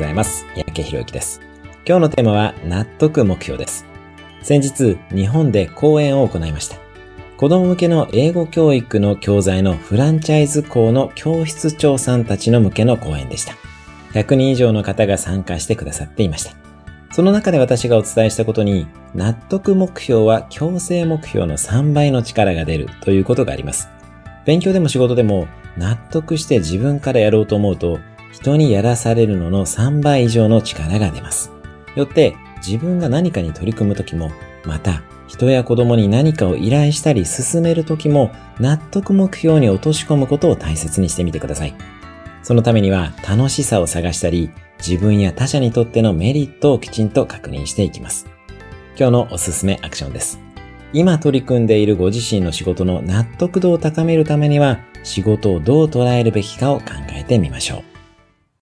ございます。三宅博之です。今日のテーマは納得目標です。先日、日本で講演を行いました。子供向けの英語教育の教材のフランチャイズ校の教室長さんたちの向けの講演でした。100人以上の方が参加してくださっていました。その中で私がお伝えしたことに、納得目標は強制目標の3倍の力が出るということがあります。勉強でも仕事でも納得して自分からやろうと思うと、人にやらされるのの3倍以上の力が出ます。よって自分が何かに取り組むときも、また人や子供に何かを依頼したり進めるときも納得目標に落とし込むことを大切にしてみてください。そのためには楽しさを探したり、自分や他者にとってのメリットをきちんと確認していきます。今日のおすすめアクションです。今取り組んでいるご自身の仕事の納得度を高めるためには、仕事をどう捉えるべきかを考えてみましょう。